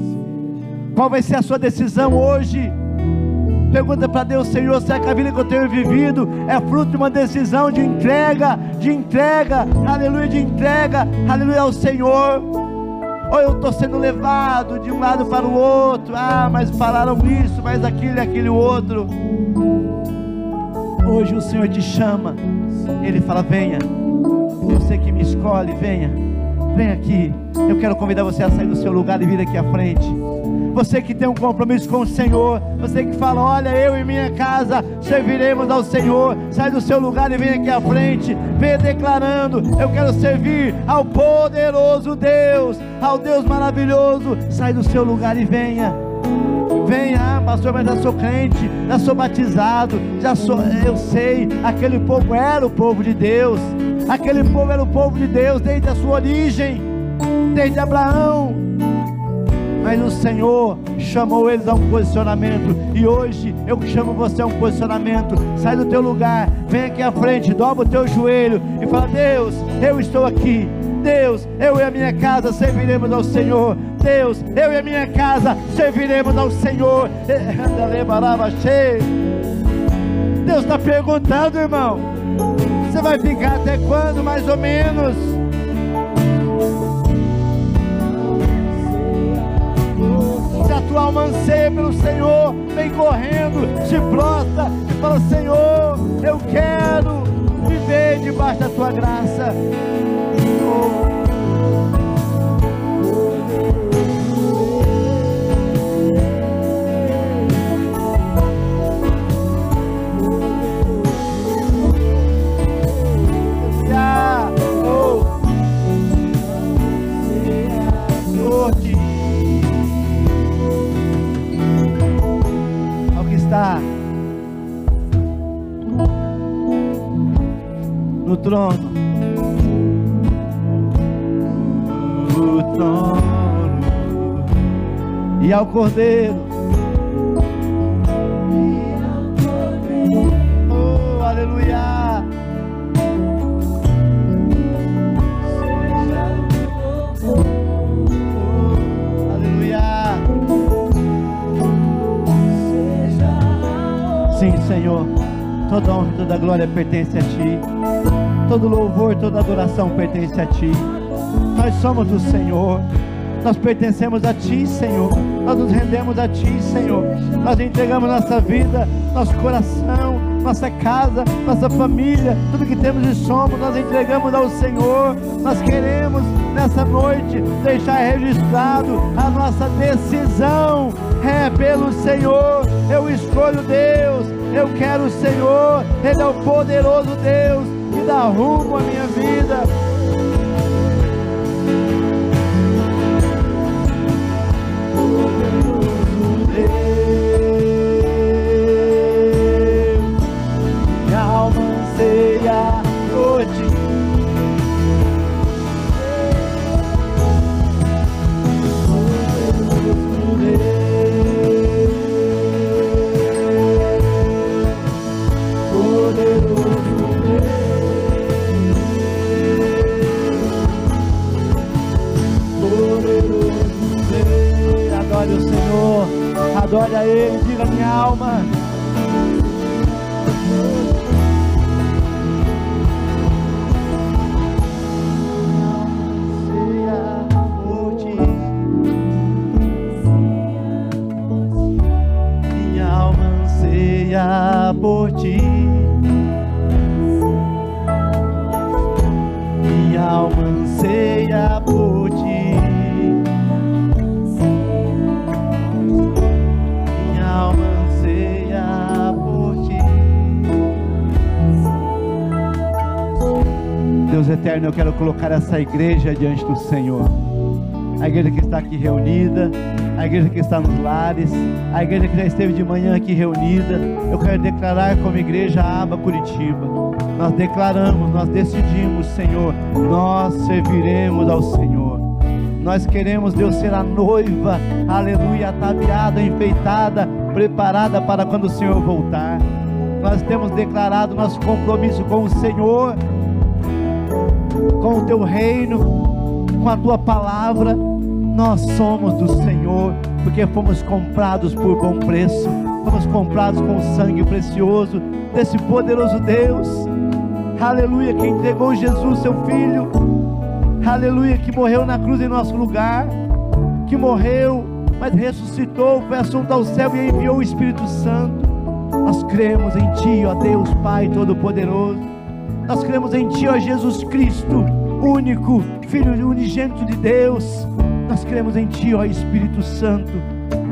Qual vai ser a sua decisão hoje? Pergunta para Deus, Senhor, será que a vida que eu tenho vivido é fruto de uma decisão de entrega, de entrega, aleluia, de entrega, aleluia ao Senhor? Ou eu estou sendo levado de um lado para o outro, ah, mas falaram isso, mas aquilo e aquele outro. Hoje o Senhor te chama, Ele fala: venha, você que me escolhe, venha, venha aqui. Eu quero convidar você a sair do seu lugar e vir aqui à frente. Você que tem um compromisso com o Senhor, você que fala: Olha, eu e minha casa serviremos ao Senhor. Sai do seu lugar e vem aqui à frente, venha declarando: Eu quero servir ao poderoso Deus, ao Deus maravilhoso. Sai do seu lugar e venha. Venha, ah, pastor, mas já sou crente, já sou batizado, já sou, eu sei, aquele povo era o povo de Deus, aquele povo era o povo de Deus desde a sua origem, desde Abraão, mas o Senhor chamou eles a um posicionamento, e hoje eu chamo você a um posicionamento. Sai do teu lugar, vem aqui à frente, dobra o teu joelho e fala: Deus, eu estou aqui. Deus, eu e a minha casa serviremos ao Senhor. Deus, eu e a minha casa serviremos ao Senhor. (laughs) Deus está perguntando, irmão. Você vai ficar até quando, mais ou menos? Tua alma anseia pelo Senhor, vem correndo, se prostra e fala: Senhor, eu quero viver debaixo da tua graça. Trono. No trono. E ao Cordeiro Sim, Senhor. Toda honra e toda glória pertence a Ti. Todo louvor, toda adoração pertence a Ti. Nós somos do Senhor. Nós pertencemos a Ti, Senhor. Nós nos rendemos a Ti, Senhor. Nós entregamos nossa vida, nosso coração, nossa casa, nossa família, tudo que temos e somos, nós entregamos ao Senhor. Nós queremos nessa noite deixar registrado a nossa decisão. É pelo Senhor. Eu escolho Deus. Eu quero o Senhor. Ele é o poderoso Deus que dá rumo à minha vida. Adore a Ele, diga minha alma. Colocar essa igreja diante do Senhor. A igreja que está aqui reunida, a igreja que está nos lares, a igreja que já esteve de manhã aqui reunida. Eu quero declarar como igreja Aba Curitiba. Nós declaramos, nós decidimos, Senhor, nós serviremos ao Senhor. Nós queremos, Deus, ser a noiva, aleluia, ataviada, enfeitada, preparada para quando o Senhor voltar. Nós temos declarado nosso compromisso com o Senhor com o teu reino, com a tua palavra. Nós somos do Senhor, porque fomos comprados por bom preço, fomos comprados com sangue precioso desse poderoso Deus. Aleluia, que entregou Jesus, seu filho. Aleluia, que morreu na cruz em nosso lugar, que morreu, mas ressuscitou, foi assunto ao céu e enviou o Espírito Santo. Nós cremos em Ti, ó Deus Pai Todo-Poderoso. Nós cremos em Ti, ó Jesus Cristo, único Filho unigênito de Deus. Nós cremos em Ti, ó Espírito Santo.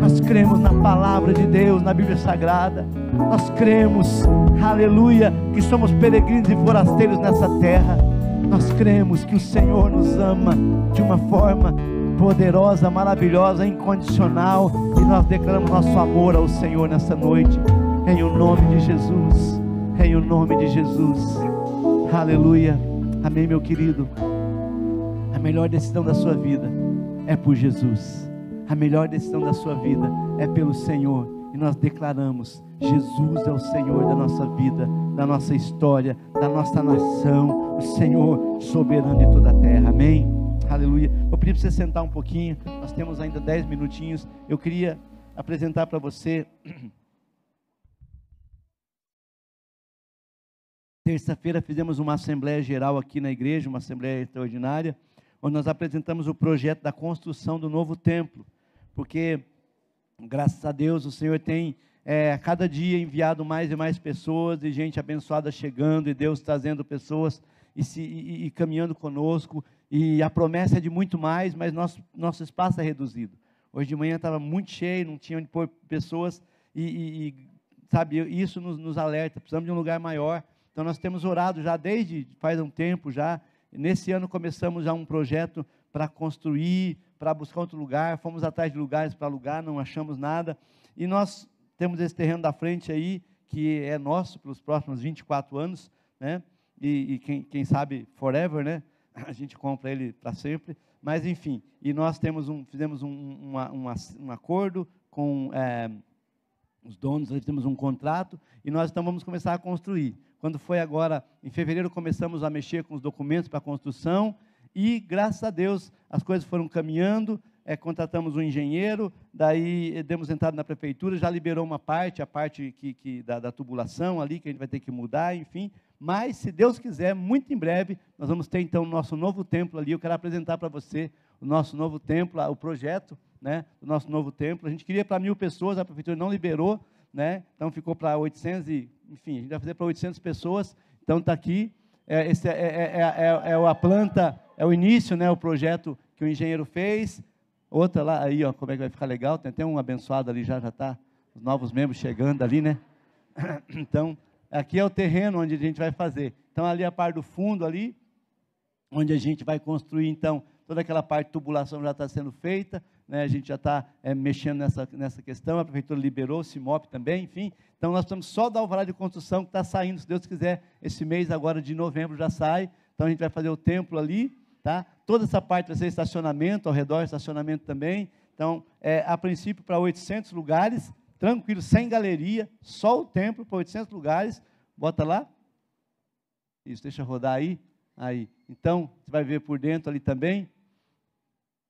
Nós cremos na palavra de Deus, na Bíblia Sagrada. Nós cremos, aleluia, que somos peregrinos e forasteiros nessa terra. Nós cremos que o Senhor nos ama de uma forma poderosa, maravilhosa, incondicional. E nós declaramos nosso amor ao Senhor nessa noite. Em o nome de Jesus. Em o nome de Jesus. Aleluia. Amém, meu querido. A melhor decisão da sua vida é por Jesus. A melhor decisão da sua vida é pelo Senhor. E nós declaramos: Jesus é o Senhor da nossa vida, da nossa história, da nossa nação, o Senhor soberano de toda a terra. Amém. Aleluia. Vou pedir para você sentar um pouquinho. Nós temos ainda dez minutinhos. Eu queria apresentar para você (clears throat) Terça-feira fizemos uma assembleia geral aqui na igreja, uma assembleia extraordinária, onde nós apresentamos o projeto da construção do novo templo, porque, graças a Deus, o Senhor tem é, a cada dia enviado mais e mais pessoas e gente abençoada chegando, e Deus trazendo pessoas e, se, e, e caminhando conosco, e a promessa é de muito mais, mas nosso, nosso espaço é reduzido. Hoje de manhã estava muito cheio, não tinha onde pôr pessoas, e, e sabe, isso nos, nos alerta, precisamos de um lugar maior, então nós temos orado já desde faz um tempo já. Nesse ano começamos já um projeto para construir, para buscar outro lugar. Fomos atrás de lugares para alugar, não achamos nada. E nós temos esse terreno da frente aí, que é nosso pelos próximos 24 anos, né? E, e quem, quem, sabe forever, né? A gente compra ele para sempre. Mas enfim, e nós temos um, fizemos um, uma, um acordo com é, os donos, nós temos um contrato e nós então vamos começar a construir. Quando foi agora, em fevereiro, começamos a mexer com os documentos para a construção e, graças a Deus, as coisas foram caminhando. é, contratamos um engenheiro, daí demos entrada na prefeitura, já liberou uma parte, a parte que, que da, da, tubulação ali, que a gente vai ter que mudar, enfim. Mas, se Deus quiser, muito em breve, nós vamos ter então o nosso novo templo ali. Eu quero apresentar para você o nosso novo templo, o projeto né, do nosso novo templo. A gente queria para mil pessoas, a prefeitura não liberou, né, então ficou para 800, e, enfim, a gente vai fazer para 800 pessoas. Então está aqui, é, esse é, é, é, é, a planta, é o início, né, o projeto que o engenheiro fez. Outra lá, aí, ó, como é que vai ficar legal, tem até um abençoado ali, já já está, os novos membros chegando ali, né? (coughs) Então, Aqui é o terreno onde a gente vai fazer. Então, ali a parte do fundo ali, onde a gente vai construir, então, toda aquela parte de tubulação já está sendo feita, né? a gente já está é, mexendo nessa, nessa questão, a prefeitura liberou, o CIMOP também, enfim. Então, nós estamos só da alvará de construção que está saindo, se Deus quiser, esse mês agora de novembro já sai. Então, a gente vai fazer o templo ali, tá? Toda essa parte vai ser estacionamento, ao redor estacionamento também. Então, é, a princípio, para 800 lugares, tranquilo, sem galeria, só o templo para 800 lugares. Bota lá. Isso, deixa rodar aí. Aí. Então, você vai ver por dentro ali também.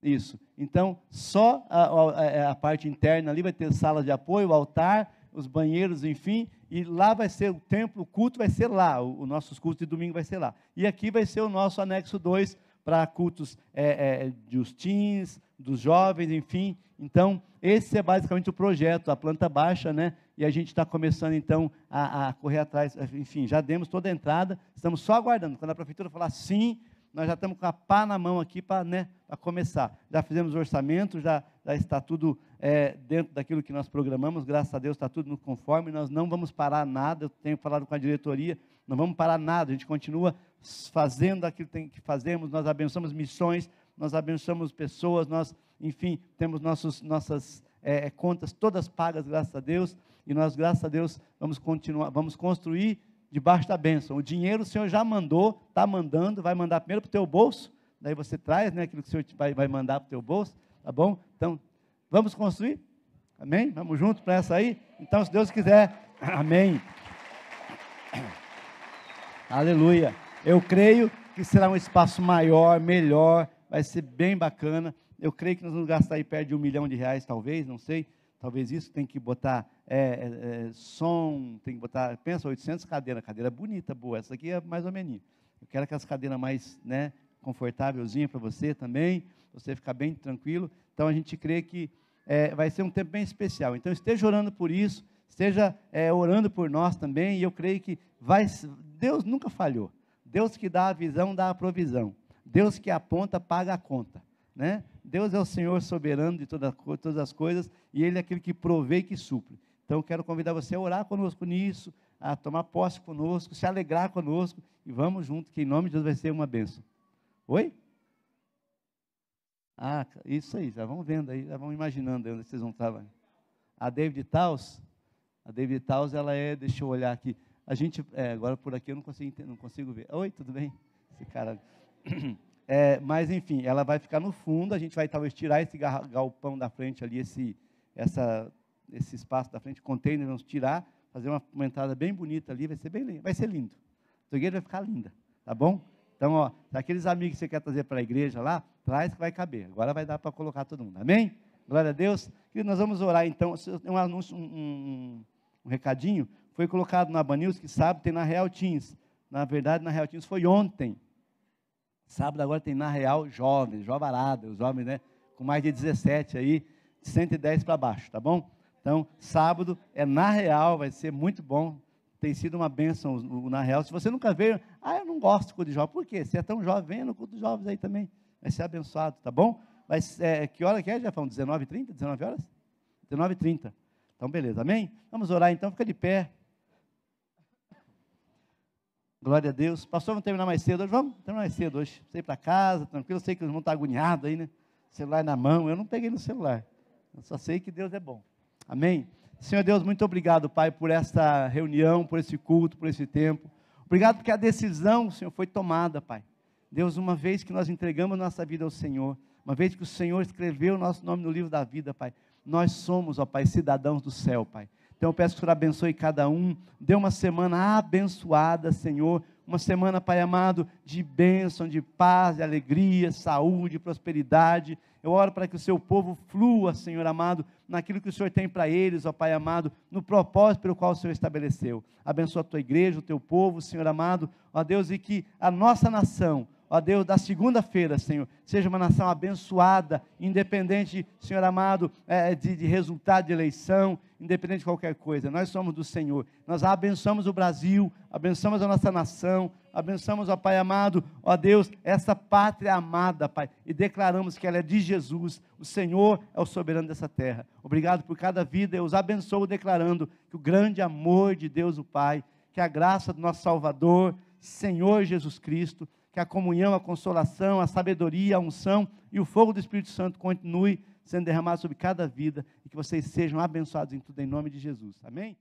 Isso. Então, só a, a, é, a, parte interna ali vai ter sala de apoio, altar, os banheiros, enfim, e lá vai ser o templo, o culto vai ser lá, o, o nossos cultos de domingo vai ser lá. E aqui vai ser o nosso anexo 2 para cultos é, é, dos teens, dos jovens, enfim. Então, esse é basicamente o projeto, a planta baixa, né? E a gente está começando então a, a, correr atrás. Enfim, já demos toda a entrada, estamos só aguardando. Quando a prefeitura falar sim, nós já estamos com a pá na mão aqui para né, começar. Já fizemos o orçamento, já, já está tudo é, dentro daquilo que nós programamos, graças a Deus está tudo no conforme, nós não vamos parar nada, eu tenho falado com a diretoria, não vamos parar nada, a gente continua fazendo aquilo que fazemos, nós abençoamos missões, nós abençoamos pessoas, nós, enfim, temos nossos, nossas é, é, contas todas pagas, graças a Deus, e nós, graças a Deus, vamos continuar, vamos construir debaixo da bênção. O dinheiro o Senhor já mandou, está mandando, vai mandar primeiro para o teu bolso, daí você traz né, aquilo que o Senhor vai, vai mandar para o teu bolso, tá bom? Então, vamos construir? Amém? Vamos juntos para essa aí? Então, se Deus quiser, (coughs) amém. (coughs) Aleluia. Eu creio que será um espaço maior, melhor, vai ser bem bacana. Eu creio que nós vamos gastar aí perto de um milhão de reais, talvez, não sei. Talvez isso tem que botar é, é, é som, tem que botar, pensa, 800 cadeiras, cadeira bonita, boa. Essa aqui é mais ou menos. Eu quero aquelas cadeiras mais, né, confortávelzinha para você também, você ficar bem tranquilo. Então a gente crê que é, vai ser um tempo bem especial. Então esteja orando por isso, esteja é, orando por nós também. E eu creio que vai, Deus nunca falhou. Deus que dá a visão, dá a provisão. Deus que aponta, paga a conta. Né? Deus é o Senhor soberano de toda, todas as coisas e Ele é aquele que provê e que supre. Então, quero convidar você a orar conosco nisso, a tomar posse conosco, se alegrar conosco e vamos junto, que em nome de Deus vai ser uma bênção. Oi? Ah, isso aí, já vão vendo aí, já vão imaginando onde vocês vão estar. A David Taus, a David Taus, ela é, deixa eu olhar aqui, a gente, é, agora por aqui eu não consigo, não consigo ver. Oi, tudo bem? Esse cara. (clears throat) É, mas enfim, ela vai ficar no fundo, a gente vai talvez tirar esse galpão da frente ali, esse, essa, esse espaço da frente, container, vamos tirar, fazer uma, uma entrada bem bonita ali, vai ser bem vai ser lindo. A igreja vai ficar linda, tá bom? Então, ó, aqueles amigos que você quer trazer para a igreja lá, traz que vai caber. Agora vai dar para colocar todo mundo. Amém? Glória a Deus. E nós vamos orar então. Um anúncio, um, um, um recadinho foi colocado na Banils, que sabe, tem na Real Teams. Na verdade, na Real Teams foi ontem. Sábado agora tem na Real jovens, jovarada, os jovens, né? Com mais de 17 aí, de 110 para baixo, tá bom? Então, sábado é na Real, vai ser muito bom. Tem sido uma bênção o na Real. Se você nunca veio, ah, eu não gosto do culto de jovens. Por quê? Você é tão jovem, venha no culto de jovens aí também. Vai ser abençoado, tá bom? Mas é, que hora que é, Jefão? 19h30? 19 horas? 19h30. Então, beleza. Amém? Vamos orar então, fica de pé. Glória a Deus. Pastor, vamos terminar mais cedo hoje? Vamos terminar mais cedo hoje. Ir para casa, tranquilo. Sei que os irmãos estão agoniados aí, né? Celular na mão. Eu não peguei no celular. Eu só sei que Deus é bom. Amém? Senhor Deus, muito obrigado, Pai, por esta reunião, por esse culto, por esse tempo. Obrigado porque a decisão, Senhor, foi tomada, Pai. Deus, uma vez que nós entregamos nossa vida ao Senhor, uma vez que o Senhor escreveu o nosso nome no livro da vida, Pai, nós somos, ó Pai, cidadãos do céu, Pai. Então eu peço que o Senhor abençoe cada um, dê uma semana abençoada, Senhor, uma semana, Pai amado, de bênção, de paz, de alegria, saúde, prosperidade. Eu oro para que o seu povo flua, Senhor amado, naquilo que o Senhor tem para eles, ó Pai amado, no propósito pelo qual o Senhor estabeleceu. Abençoa a tua igreja, o teu povo, Senhor amado, ó Deus, e que a nossa nação, ó Deus, da segunda-feira, Senhor, seja uma nação abençoada, independente, Senhor amado, é, de, de, resultado de eleição, independente de qualquer coisa. Nós somos do Senhor. Nós abençoamos o Brasil, abençoamos a nossa nação, abençoamos, ó Pai amado, ó Deus, essa pátria amada, Pai, e declaramos que ela é de Jesus. O Senhor é o soberano dessa terra. Obrigado por cada vida. Eu os abençoo declarando que o grande amor de Deus, o Pai, que a graça do nosso Salvador, Senhor Jesus Cristo, que a comunhão, a consolação, a sabedoria, a unção e o fogo do Espírito Santo continue sendo derramado sobre cada vida e que vocês sejam abençoados em tudo, em nome de Jesus. Amém?